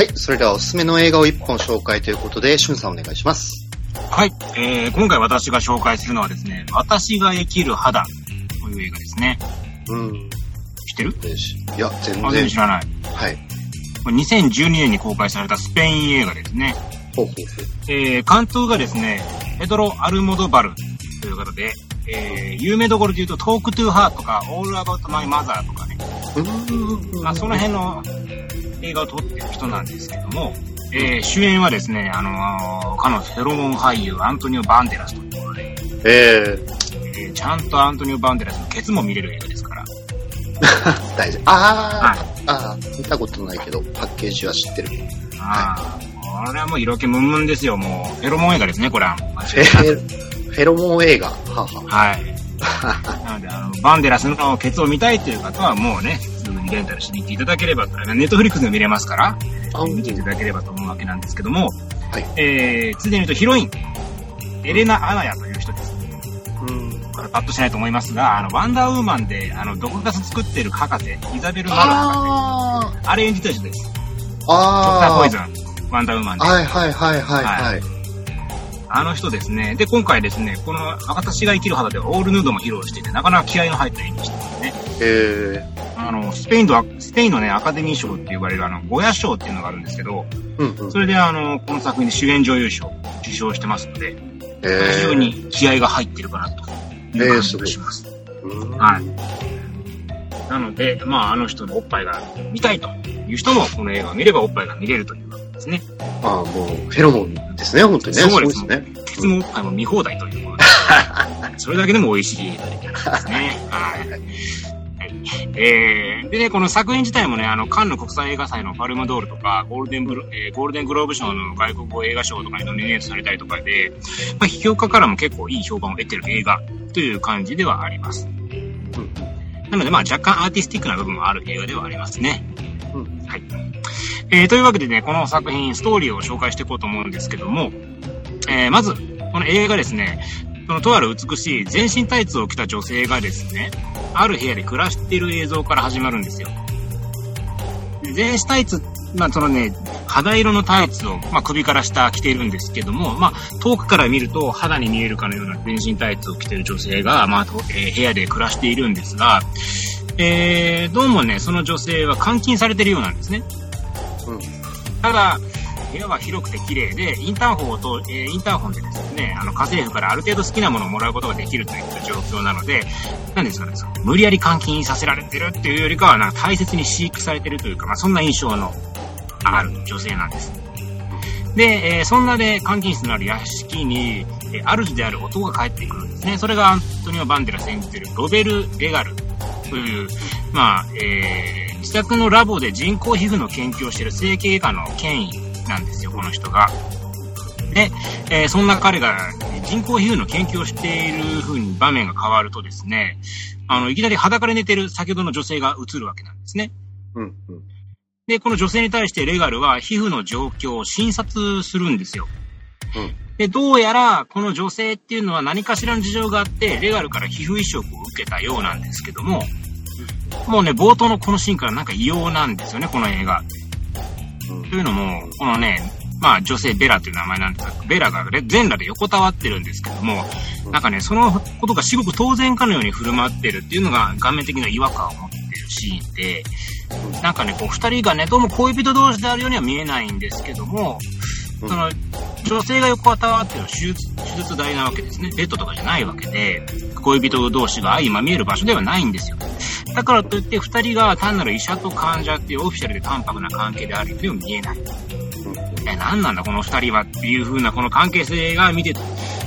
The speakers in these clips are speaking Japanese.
はい。それではおすすめの映画を一本紹介ということで、しゅんさんお願いします。はい。えー、今回私が紹介するのはですね、私が生きる肌という映画ですね。うん。知ってる？いや、全然然知。らない。はい。これ2012年に公開されたスペイン映画ですね。ほうほうほえー、監督がですね、ペドロ・アルモドバルという方で、えー、有名どころで言うと、トークトゥーハーとか、オールアバウトマイマザーとかね。まあ、その辺の映画を撮ってる人なんですけども、えー、主演はですね、あのー、かのフェロモン俳優アントニオ・バンデラスということで、ええーちゃんとアントニオ・バンデラスのケツも見れる映画ですから。ー、大丈夫。あー、あー、見たことないけど、パッケージは知ってる。ああ、これはもう色気ムンムンですよ、もう。フェロモン映画ですね、これは。フェロモン映画。はあ、ははい。あ、なので、あの、バンデラスのケツを見たいという方はもうね、レンタルしに行っていただければ、ネットフリックスでも見れますから、あ見ていただければと思うわけなんですけども、はいえー、ついでに言うとヒロイン、エレナ・アナヤという人です。うん。これパッとしないと思いますが、あの、ワンダーウーマンで、あの、毒ガス作ってる博士、イザベル・マル博あ士、あれ演じてる人です。ー、ドクターあポイズン、ワンダーウーマンで。はいはいはいはいはい。あの人ですね。で、今回ですね、この、私が生きる肌ではオールヌードも披露していて、なかなか気合の入った演技してますね。えあの、スペインの、スペインのね、アカデミー賞って呼ばれるあの、ゴヤ賞っていうのがあるんですけど、ー、うんうん。それであの、この作品で主演女優賞を受賞してますので、え非常に気合が入ってるかなという感じがします。うんはい。なので、まあ、あの人のおっぱいが見たいという人も、この映画を見ればおっぱいが見れるというわけですね。ああ、もう、フェロモンですね、本当にね。そうですね。ケツもおっぱいも見放題ということで、それだけでも美味しい映画ですね。はい。はいえー、でね、この作品自体もね、あの、カンヌ国際映画祭のパルマドールとか、ゴールデンブロ、えーゴールデングローブ賞の外国語映画賞とかにノミネートされたりとかで、まあ、批評家からも結構いい評判を得てる映画という感じではあります。うんなので、まあ、若干アーティスティックな部分もある映画ではありますね。うんはい。えー、というわけでね、この作品、ストーリーを紹介していこうと思うんですけども、えー、まず、この映画ですね、そのとある美しい全身タイツを着た女性がですね、ある部屋で暮らしている映像から始まるんですよ。で全身タイツ、まあそのね、肌色のタイツを、まあ、首から下着ているんですけども、まあ遠くから見ると肌に見えるかのような全身タイツを着ている女性が、まあ、とえー部屋で暮らしているんですが、えー、どうもね、その女性は監禁されているようなんですね。うんただ、部屋は広くて綺麗で、インターホンと、えーインターホンでですね、あの、家政婦からある程度好きなものをもらうことができるといった状況なので、なんですかね、その無理やり監禁させられてるっていうよりかは、なんか大切に飼育されてるというか、まあ、そんな印象のある女性なんです。で、えーそんなで監禁室のある屋敷に、えー主である男が帰ってくるんですね。それがアントニオ・バンデラ演じてるロベル・レガルという、まあ、えー自宅のラボで人工皮膚の研究をしている整形外科の権威なんですよ、この人が。で、えーそんな彼が人工皮膚の研究をしている風に場面が変わるとですね、あの、いきなり裸で寝てる先ほどの女性が映るわけなんですね。うんうん。で、この女性に対してレガルは皮膚の状況を診察するんですよ。うんで、どうやら、この女性っていうのは何かしらの事情があって、レガルから皮膚移植を受けたようなんですけども、もうね、冒頭のこのシーンからなんか異様なんですよね、この映画。というのも、このね、まあ女性ベラという名前なんですが、ベラが全裸で横たわってるんですけども、なんかね、そのことが至極当然かのように振る舞ってるっていうのが顔面的な違和感を持ってるシーンで、なんかね、こう二人がね、どうも恋人同士であるようには見えないんですけども、その、女性が横たわってる手術、手術台なわけですね。ベッドとかじゃないわけで、恋人同士が相まみえる場所ではないんですよ。だからといって二人が単なる医者と患者っていうオフィシャルで淡白な関係であるようには見えない。え、何なんだこの二人はっていう風なこの関係性が見て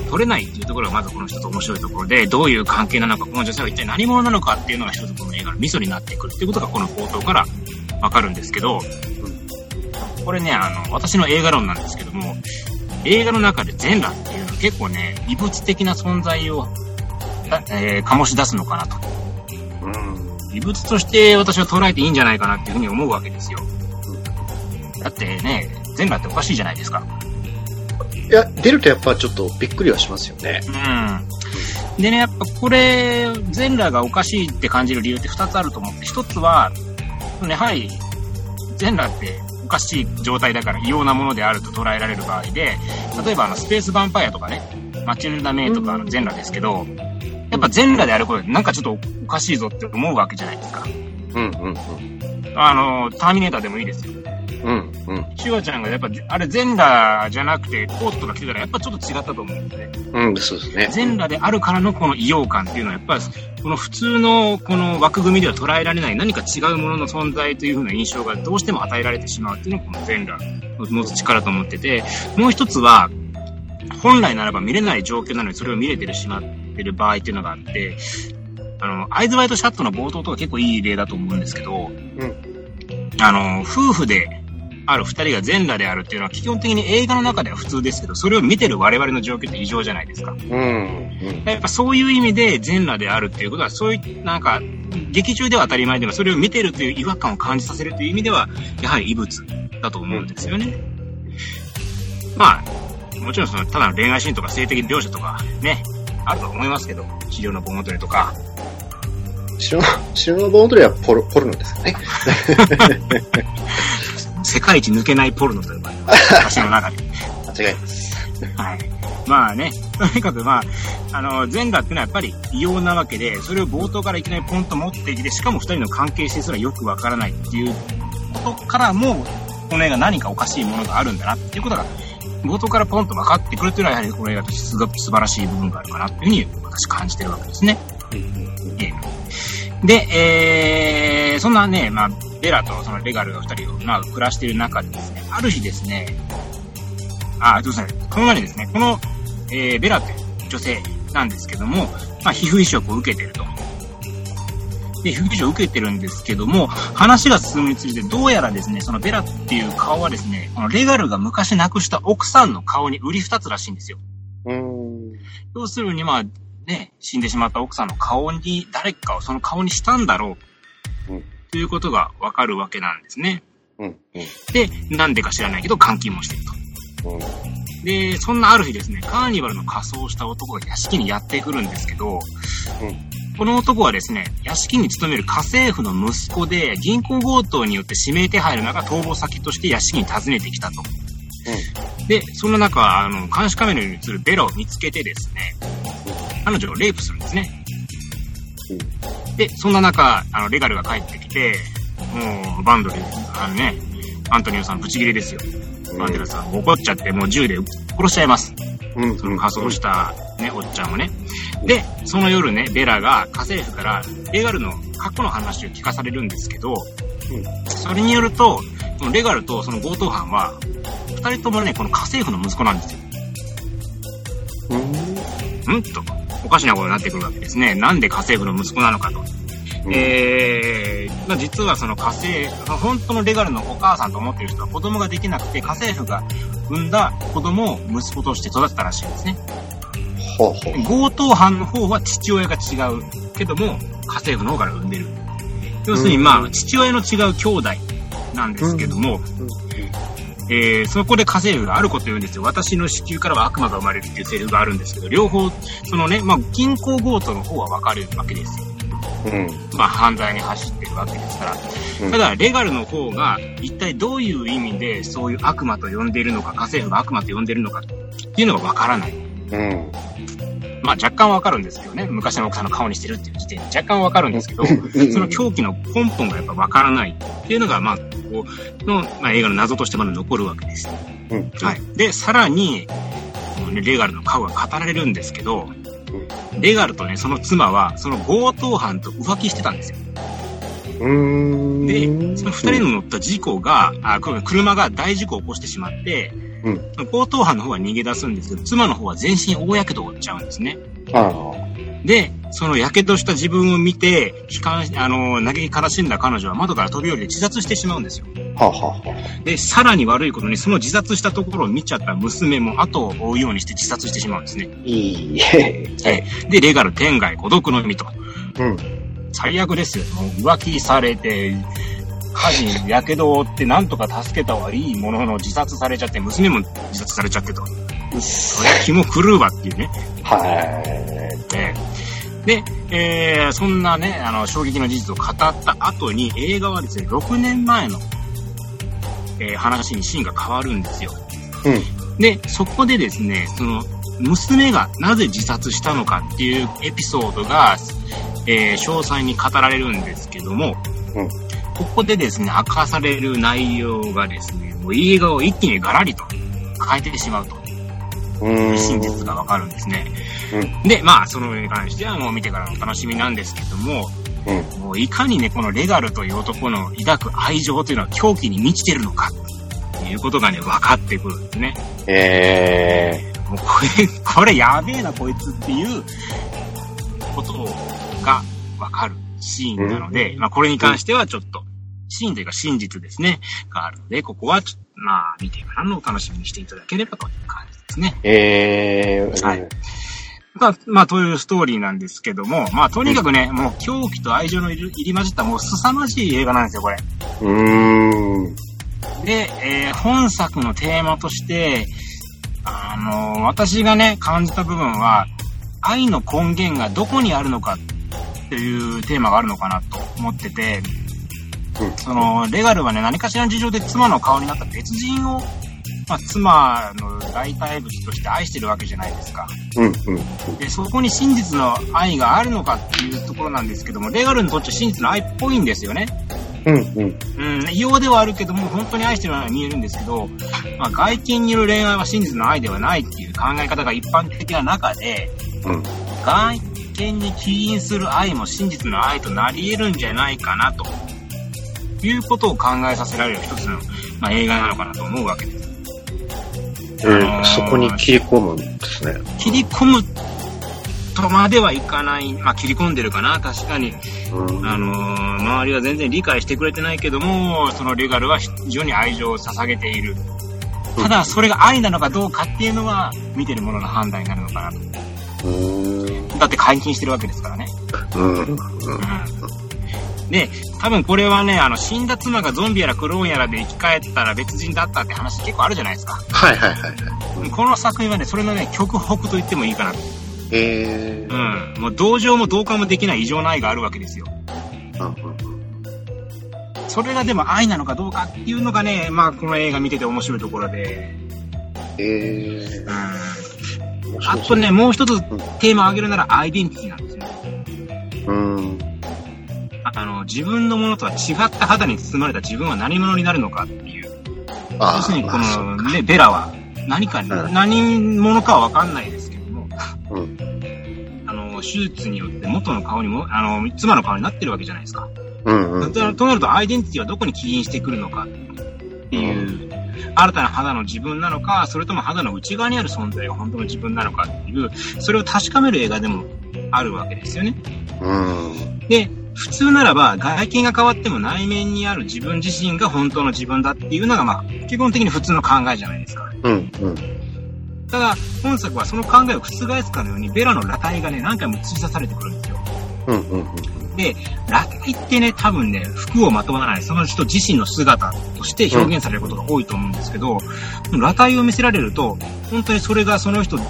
取れないっていうところがまずこの一つ面白いところで、どういう関係なのか、この女性は一体何者なのかっていうのが一つこの映画のミソになってくるっていうことがこの冒頭からわかるんですけど、これね、あの、私の映画論なんですけども、映画の中で全裸っていうのは結構ね、異物的な存在を、だえー醸し出すのかなと。うん。異物として私は捉えていいんじゃないかなっていうふうに思うわけですよ。だってね、全裸っておかしいじゃないですか。いや、出るとやっぱちょっとびっくりはしますよね。うん。でね、やっぱこれ、全裸がおかしいって感じる理由って二つあると思って、一つは、ね、はい、全裸っておかしい状態だから異様なものであると捉えられる場合で、例えばあの、スペースヴァンパイアとかね、マチルダ・メイとかの全裸ですけど、やっぱ全裸であることでなんかちょっとおかしいぞって思うわけじゃないですか。うんうんうん。あの、ターミネーターでもいいですよ。うんうん。シュワちゃんがやっぱ、あれ全裸じゃなくてコートとか着てたらやっぱちょっと違ったと思うんでね。うん、そうですね。全裸であるからのこの異様感っていうのはやっぱり、この普通のこの枠組みでは捉えられない何か違うものの存在というふうな印象がどうしても与えられてしまうっていうのがこの全裸の持つ力と思ってて、もう一つは、本来ならば見れない状況なのにそれを見れてるしまってる場合っていうのがあって、あの、アイズワイトシャットの冒頭とか結構いい例だと思うんですけど、あの、夫婦である二人が全裸であるっていうのは基本的に映画の中では普通ですけど、それを見てる我々の状況って異常じゃないですか。うん。うん。やっぱそういう意味で全裸であるっていうことは、そういう、なんか、劇中では当たり前でも、それを見てるという違和感を感じさせるという意味では、やはり異物だと思うんですよね。まあ、もちろんその、ただの恋愛シーンとか性的描写とか、ね、あると思いますけど、治療の盆踊りとか、白の、白の盆踊りはポロ、ポルノですよね。世界一抜けないポルノと呼ばれる私の中で。間違います。はい。まあね、とにかくまあ、あの、全裸っていうのはやっぱり異様なわけで、それを冒頭からいきなりポンと持ってきて、しかも二人の関係性すらよくわからないっていうことからも、この映画何かおかしいものがあるんだなっていうことが、冒頭からポンと分かってくるっていうのは、やはりこの映画としてすごく素晴らしい部分があるかなっていうふうに私感じてるわけですね。ええで、えー、そんなね、まあ、ベラとそのレガルが二人を、まあ、暮らしている中でですね、ある日ですね、あ、どうしたこの前にですね、この、えー、ベラという女性なんですけども、まあ、皮膚移植を受けていると。で、皮膚移植を受けてるんですけども、話が進むにつれて、どうやらですね、そのベラっていう顔はですね、このレガルが昔亡くした奥さんの顔に売り二つらしいんですよ。うん。要するに、まあ、ね、死んでしまった奥さんの顔に、誰かをその顔にしたんだろう。うんということがわかるわけなんですね。うん。うん。で、なんでか知らないけど監禁もしてると。うん。で、そんなある日ですね、カーニバルの仮装をした男が屋敷にやってくるんですけど、この男はですね、屋敷に勤める家政婦の息子で、銀行強盗によって指名手配の中逃亡先として屋敷に訪ねてきたと。で、その中、あの、監視カメラに映るベラを見つけてですね、彼女をレイプするんですね。で、そんな中、あの、レガルが帰ってきて、もう、バンドで、あのね、アントニオさんブチギレですよ。バンデラさん怒っちゃって、もう銃で殺しちゃいます。うん。その仮装したね、おっちゃんをね。で、その夜ね、ベラが家政婦からレガルの過去の話を聞かされるんですけど、それによると、このレガルとその強盗犯は、二人ともね、この家政婦の息子なんですよ。うん。んと、おかしなことになってくるわけですね。なんで家政婦の息子なのかと。えー、まあ、実はその家政婦、本当のレガルのお母さんと思っている人は子供ができなくて、家政婦が産んだ子供を息子として育てたらしいんですね。ほうほう。強盗犯の方は父親が違うけども、家政婦の方から産んでる。要するにまあ、父親の違う兄弟なんですけども、えー、そこで家政婦があること言うんですよ。私の子宮からは悪魔が生まれるっていうセリフがあるんですけど、両方、そのね、まあ、銀行強盗の方は分かるわけですよ。うん。まあ、犯罪に走ってるわけですから。うんただ、レガルの方が、一体どういう意味で、そういう悪魔と呼んでいるのか、家政婦が悪魔と呼んでいるのか、っていうのが分からない。うん。まあ、若干分かるんですけどね。昔の奥さんの顔にしてるっていう時点で若干分かるんですけど、その狂気の根本がやっぱ分からないっていうのが、まあ、こう、の、まあ、映画の謎としてまだ残るわけです。うん。はい。で、さらに、レガルの顔が語られるんですけど、レガルとね、その妻は、その強盗犯と浮気してたんですよ。うん。で、その二人の乗った事故が、あ、車が大事故を起こしてしまって、うん強盗犯の方は逃げ出すんですけど、妻の方は全身大やけどを負っちゃうんですね。で、その火傷した自分を見て、悲観し、あの、嘆き悲しんだ彼女は窓から飛び降りて自殺してしまうんですよ。はあ、はあはで、さらに悪いことに、その自殺したところを見ちゃった娘も後を追うようにして自殺してしまうんですね。あ、いいえ。えで、レガル天外孤独の身と。うん。最悪ですよ。もう浮気されて、火事に火傷を負ってなんとか助けたはいいものの自殺されちゃって、娘も自殺されちゃってと。そりゃ気も狂うわっていうね。はい。えーで、えーそんなね、あの、衝撃の事実を語った後に、映画はですね、6年前のえー話にシーンが変わるんですよ。うん。で、そこでですね、その、娘がなぜ自殺したのかっていうエピソードが、えー詳細に語られるんですけども、うんここでですね、明かされる内容がですね、もう映画を一気にガラリと変えてしまうとういう真ん。実がわかるんですね。うん。で、まあ、その映画にしてはもう見てからのお楽しみなんですけども、うん。もういかにね、このレガルという男の抱く愛情というのは狂気に満ちてるのか、ということがね、分かってくるんですね。えもうこれ、これやべえな、こいつっていうことが分かるシーンなので、まあこれに関してはちょっと、シーンというか真実ですね、があるので、ここはちょっと、まあ見てからのお楽しみにしていただければという感じですね。ー、えー、はいまあ、まあ、というストーリーなんですけども、まあ、とにかくね、もう狂気と愛情の入り混じったもう凄まじい映画なんですよ、これ。うーん。で、えー本作のテーマとして、あのー私がね、感じた部分は、愛の根源がどこにあるのかっていうテーマがあるのかなと思ってて、うんその、レガルはね、何かしらの事情で妻の顔になった別人を、まあ、妻の代替物として愛してるわけじゃないですか。うん。うん。で、そこに真実の愛があるのかっていうところなんですけども、レガルにとっては真実の愛っぽいんですよね。うん。うん。うん、異様ではあるけども、本当に愛してるように見えるんですけど、まあ、外見による恋愛は真実の愛ではないっていう考え方が一般的な中で、うん。外見に起因する愛も真実の愛となり得るんじゃないかなと、いうことを考えさせられる一つの、まあ、映画なのかなと思うわけです。えー、そこに切り込むんですね。切り込むとまではいかない、まあ、切り込んでるかな、確かに。うん。あのー周りは全然理解してくれてないけども、そのレガルは非常に愛情を捧げている。ただ、それが愛なのかどうかっていうのは、見てる者の判断になるのかなと。だって解禁してるわけですからね。うん。うん。うん。で、多分これはね、あの、死んだ妻がゾンビやらクローンやらで生き返ったら別人だったって話結構あるじゃないですか。はいはいはいはい。この作品はね、それのね、極北と言ってもいいかなと。えー。うん。もう同情も同感もできない異常な愛があるわけですよ。それがでも愛なのかどうかっていうのがね、まあこの映画見てて面白いところで、えうん。ー。あとね、もう一つテーマを挙げるならアイデンティティなんですよ。うん。あの、自分のものとは違った肌に包まれた自分は何者になるのかっていう。あ要するにこのね、ベラは何かに、うん何者かはわかんないですけども、うん。あの、手術によって元の顔にも、あの、妻の顔になってるわけじゃないですか。うんうん。ととなると、アイデンティティはどこに起因してくるのかっていう、新たな肌の自分なのか、それとも肌の内側にある存在が本当の自分なのかっていう、それを確かめる映画でもあるわけですよね。うん。で、普通ならば、外見が変わっても内面にある自分自身が本当の自分だっていうのが、まあ、基本的に普通の考えじゃないですか。うんうん。ただ、本作はその考えを覆すかのように、ベラの裸体がね、何回も映し出されてくるんですよ。うんうんうん。で、裸体ってね、多分ね、服をまとわない、その人自身の姿として表現されることが多いと思うんですけど、裸体を見せられると、本当にそれがその人の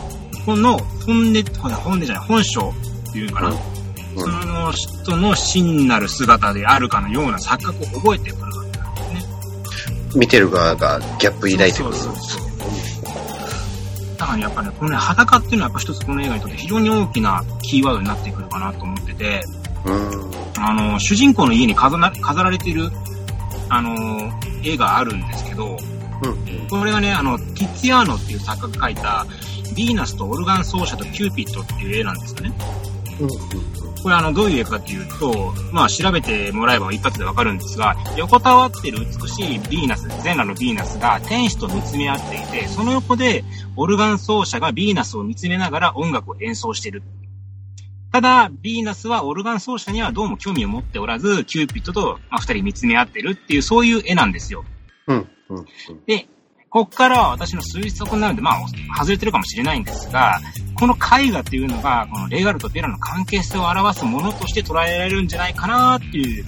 本音、本音じゃない、本性っていうかな。うんその人の真なる姿であるかのような錯覚を覚えてくるわけなんですね。見てる側がギャップ抱いてくる。そうそうそうだからね、やっぱね、このね、裸っていうのはやっぱ一つこの映画にとって非常に大きなキーワードになってくるかなと思ってて、うん。あの、主人公の家に飾ら飾られている、あの、絵があるんですけど、うんこれがね、あの、ティッツィアーノっていう作家が描いた、ヴィーナスとオルガン奏者とキューピッドっていう絵なんですよね。うん。これあの、どういう絵かっていうと、まあ調べてもらえば一発でわかるんですが、横たわってる美しいヴィーナス、全裸のヴィーナスが天使と見つめ合っていて、その横でオルガン奏者がヴィーナスを見つめながら音楽を演奏している。ただ、ヴィーナスはオルガン奏者にはどうも興味を持っておらず、キューピッドと、まあ、二人見つめ合ってるっていう、そういう絵なんですよ。うん。うん。で、こっからは私の推測になるんで、まあ、外れてるかもしれないんですが、この絵画っていうのが、このレガルとベラの関係性を表すものとして捉えられるんじゃないかなっていう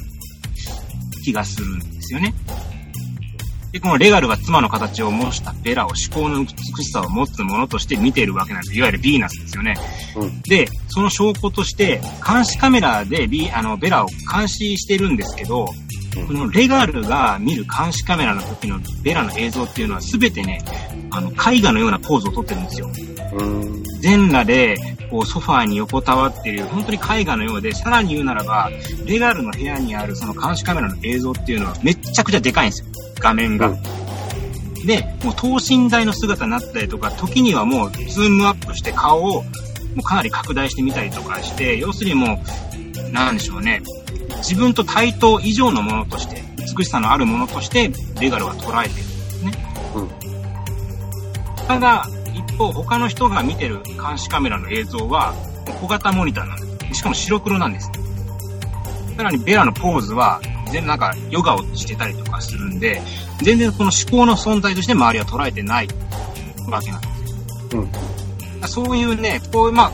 気がするんですよね。で、このレガルが妻の形を模したベラを思考の美しさを持つものとして見ているわけなんです。いわゆるヴィーナスですよね。うん。で、その証拠として、監視カメラでビあのベラを監視してるんですけど、このレガルが見る監視カメラの時のベラの映像っていうのは全てね、あの、絵画のようなポーズをとってるんですよ。全裸で、こう、ソファーに横たわっている、本当に絵画のようで、さらに言うならば、レガルの部屋にあるその監視カメラの映像っていうのはめっちゃくちゃでかいんですよ。画面が。で、もう等身大の姿になったりとか、時にはもうズームアップして顔をもうかなり拡大してみたりとかして、要するにもう、なんでしょうね。自分と対等以上のものとして、美しさのあるものとして、レガルは捉えてるんですね。うん。ただ、一方、他の人が見てる監視カメラの映像は、小型モニターなんです。しかも白黒なんです。さらにベラのポーズは、全然なんかヨガをしてたりとかするんで、全然この思考の存在として周りは捉えてないわけなんですよ。うん。そういうね、こう、まあ、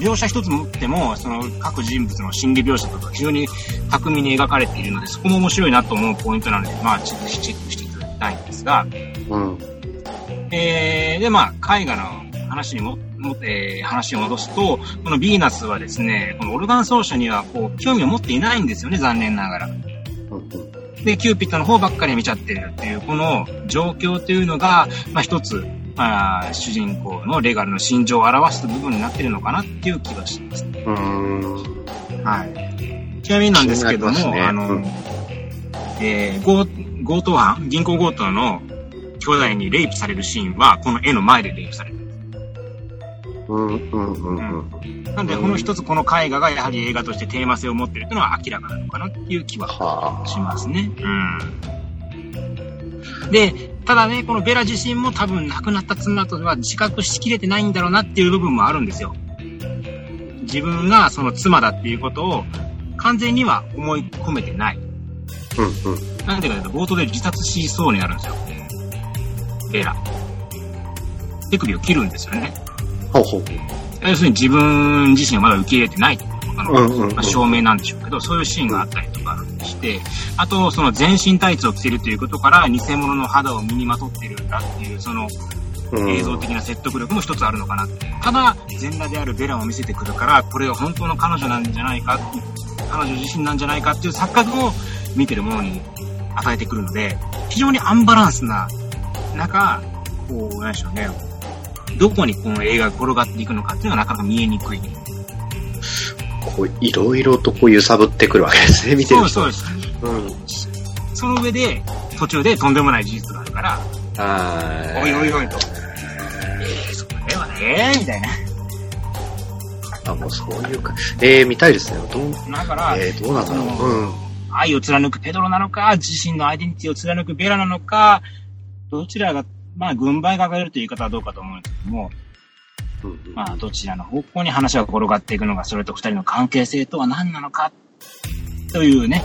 描写一つ持っても、その各人物の心理描写とか非常に巧みに描かれているので、そこも面白いなと思うポイントなので、まあ、ちょっとチェックしていただきたいんですが、うん。えー、で、まあ、絵画の話にも、もえー、話を戻すと、このヴィーナスはですね、このオルガン奏者にはこう興味を持っていないんですよね、残念ながら。で、キューピッドの方ばっかり見ちゃってるっていう、この状況というのが、まあ一つ、まあ、主人公のレガルの心情を表す部分になってるのかなっていう気がします。うん。はい。ちなみになんですけども、ね、あの、うん、えー、強強盗犯、銀行強盗の兄弟にレイプされるシーンは、この絵の前でレイプされる。うんうんうんうん。なんで、この一つこの絵画がやはり映画としてテーマ性を持っているというのは明らかなのかなっていう気はしますね。うん。で、ただね、このベラ自身も多分亡くなった妻とは自覚しきれてないんだろうなっていう部分もあるんですよ。自分がその妻だっていうことを完全には思い込めてない。うんうん。なんでかというと、冒頭で自殺しそうになるんですよ。ベラ。手首を切るんですよね。ほうほう。要するに自分自身をまだ受け入れてないあの、うんうんまあ、証明なんでしょうけど、そういうシーンがあったりとかして、あと、その全身タイツを着てるということから、偽物の肌を身にまとってるんだっていう、その、映像的な説得力も一つあるのかな。ただ、全裸であるベラを見せてくるから、これは本当の彼女なんじゃないか、彼女自身なんじゃないかっていう錯覚を見てるものに与えてくるので、非常にアンバランスな中、こう、なんでしょうね、どこにこの映画が転がっていくのかっていうのはなかなか見えにくい。こう、いろいろとこう揺さぶってくるわけですね、見てる人そうそうです。うん。その上で、途中でとんでもない事実があるから、あおいおいおいと。えー、それはね、みたいな。あ、もうそういうか。えー、見たいですね。どう、だから、えー、どうなんだろう。うん。愛を貫くペドロなのか、自身のアイデンティティを貫くベラなのか、どちらがまあ、軍配が上がるという言い方はどうかと思うんですけども、まあ、どちらの方向に話が転がっていくのか、それと二人の関係性とは何なのか、というね、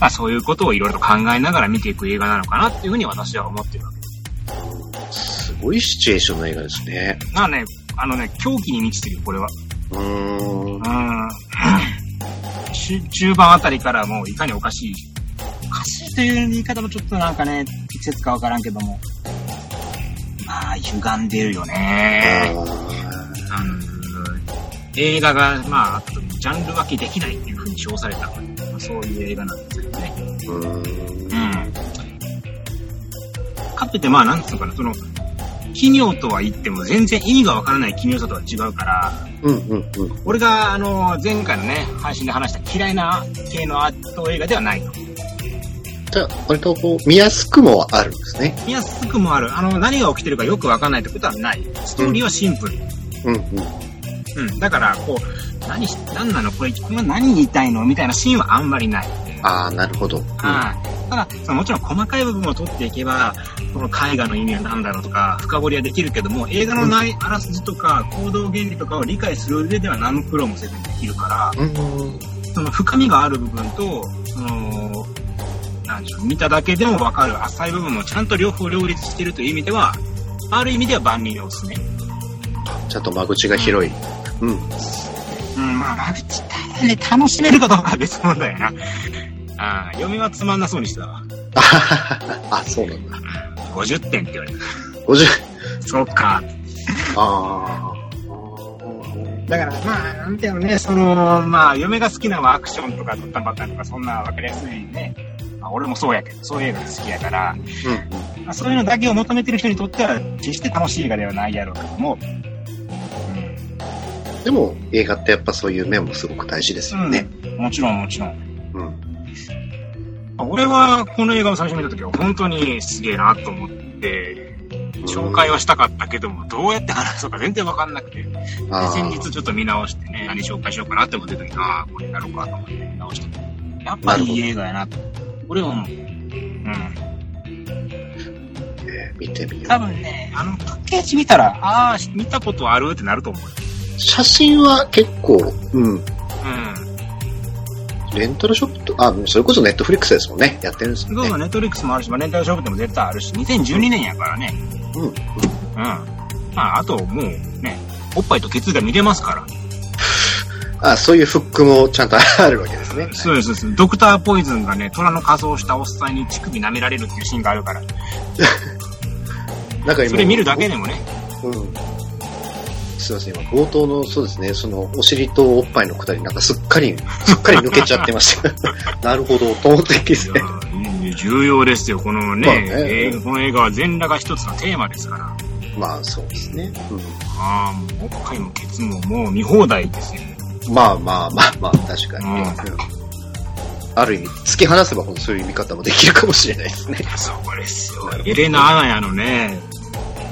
まあ、そういうことをいろいろ考えながら見ていく映画なのかなっていうふうに私は思ってるわけです。すごいシチュエーションの映画ですね。まあね、あのね、狂気に満ちてるこれは。うーん。うん。中盤あたりからもういかにおかしい。という言い方もちょっとなんかね、適切かわからんけども、まあ、歪んでるよね。あの、映画が、まあ、ジャンル分けできないっていう風に称された、まあ、そういう映画なんですけどね。うん。うん。かといって、まあ、なんつうのかな、その、奇妙とは言っても全然意味がわからない奇妙さとは違うから、うんうんうん、俺があの前回のね配信で話した嫌いな系のアート映画ではないと。じゃあ、割とこう、見やすくもあるんですね。見やすくもある。あの、何が起きてるかよくわかんないってことはない。ストーリーはシンプル。うん、うん、うん。うん。だから、こう、何、何なの？これ、何言いたいの？みたいなシーンはあんまりない。ああ、なるほど。うん、ただ、そのもちろん細かい部分を取っていけば、この絵画の意味は何だろうとか、深掘りはできるけども、映画のないあらすじとか、行動原理とかを理解する上では何の苦労もせずにできるから、うん、その深みがある部分と、その、見ただけでもわかる浅い部分もちゃんと両方両立してるという意味では、ある意味では万人におすすめ。ちゃんと間口が広い。うん。うん、うん、まあ間口ただね、楽しめるかどうかは別問題な。ああ、嫁はつまんなそうにしてたわ。あ、そうなんだ。50点って言われた。50? そっか。ああ。だから、まあ、なんていうのね、その、まあ、嫁が好きなのはアクションとかドッタバタとか、そんなわかりやすいね、まあ、俺もそうやけど、そういう映画が好きやから、うん。まあ、そういうのだけを求めてる人にとっては、決して楽しい映画ではないやろうけども、でも、映画ってやっぱそういう面もすごく大事ですよね。もちろんもちろん。うん。俺はこの映画を最初見た時は本当にすげえなと思って、紹介はしたかったけども、どうやって話そうか全然わかんなくて。先日ちょっと見直してね、何紹介しようかなって思ってた時に、ああ、これやろうかと思って見直して。やっぱりいい映画やなと。俺は思う。うん。えー見てみよ多分ね、あのパッケージ見たら、ああ、見たことあるってなると思う。写真は結構、うん。うん。レンタルショップと、あ、それこそネットフリックスですもんね。やってるんですもんね。どうぞ、ネットフリックスもあるし、まあ、レンタルショップでも絶対あるし、2012年やからね。うん。うん。うん。まあ、あともうね、おっぱいとケツが見れますから。あ、そういうフックもちゃんとあるわけですね。そうです、そうです。ドクターポイズンがね、虎の仮装をしたおっさんに乳首舐められるっていうシーンがあるから。なんか今、それ見るだけでもね。うん。すいません、今、冒頭の、そうですね、その、お尻とおっぱいのくだり、なんかすっかり、すっかり抜けちゃってました。なるほど、と思ってですね。重要ですよ、このね、まあねこの映画は全裸が一つのテーマですから。まあ、そうですね。ああ、もうおっぱいもケツももう見放題ですよ。うん。まあまあまあまあ、確かにね。うんうんある意味、突き放せば、そういう見方もできるかもしれないですね。そうですよ。エレナ・アナヤのね、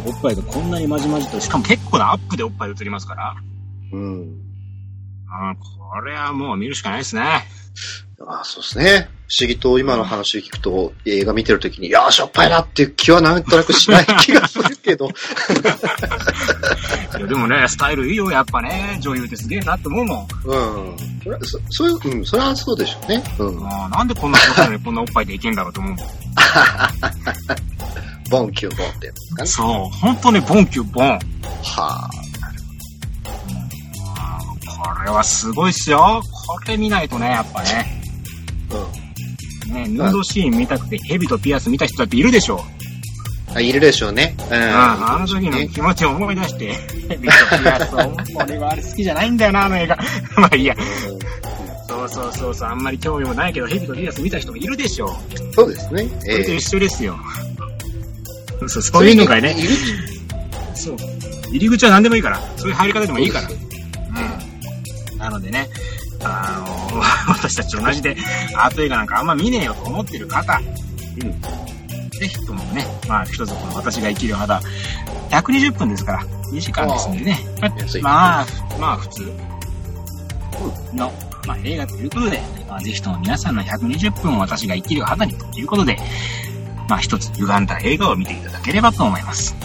おっぱいがこんなにまじまじと、しかも結構なアップでおっぱい映りますから。うん。あーこれはもう見るしかないですね。あそうですね。不思議と今の話を聞くと、映画見てるときに、いやー、しょっぱいなっていう気はなんとなくしない気がするけど。いやでもね、スタイルいいよ、やっぱね。女優ってすげえなって思うもん。うん。それは、そそういう、うん、それはそうでしょうね。うん。あーなんでこんなことでこんなおっぱいでいけんだろうと思うもん。ボンキューボンってやつかね。そう、ほんとね、ボンキューボン。はあ。あーこれはすごいっすよ。これ見ないとね、やっぱね。うん。ね、ヌードシーン見たくてヘビとピアス見た人だっているでしょ。あ、いるでしょうね。うん。あの時のね気持ちを思い出して、ヘビとピアスを、俺はあれ好きじゃないんだよな、あの映画。まあいいや。そうそうそうそう、あんまり興味もないけど、ヘビとピアス見た人もいるでしょ。うんそうですね。それとえ一緒ですよ。そう、そういうのがねそう。入り口は何でもいいから。そういう入り方でもいいから。うん。なのでね、あの、私たち同じでアート映画なんかあんま見ねえよと思ってる方、うん。ぜひともね、まあ一つこの私が生きるまだ120分ですから、2時間ですんでね。まあ、まあ普通の、まあ映画ということで、まあぜひとも皆さんの120分を私が生きる肌にということで、まあ一つ歪んだ映画を見ていただければと思います。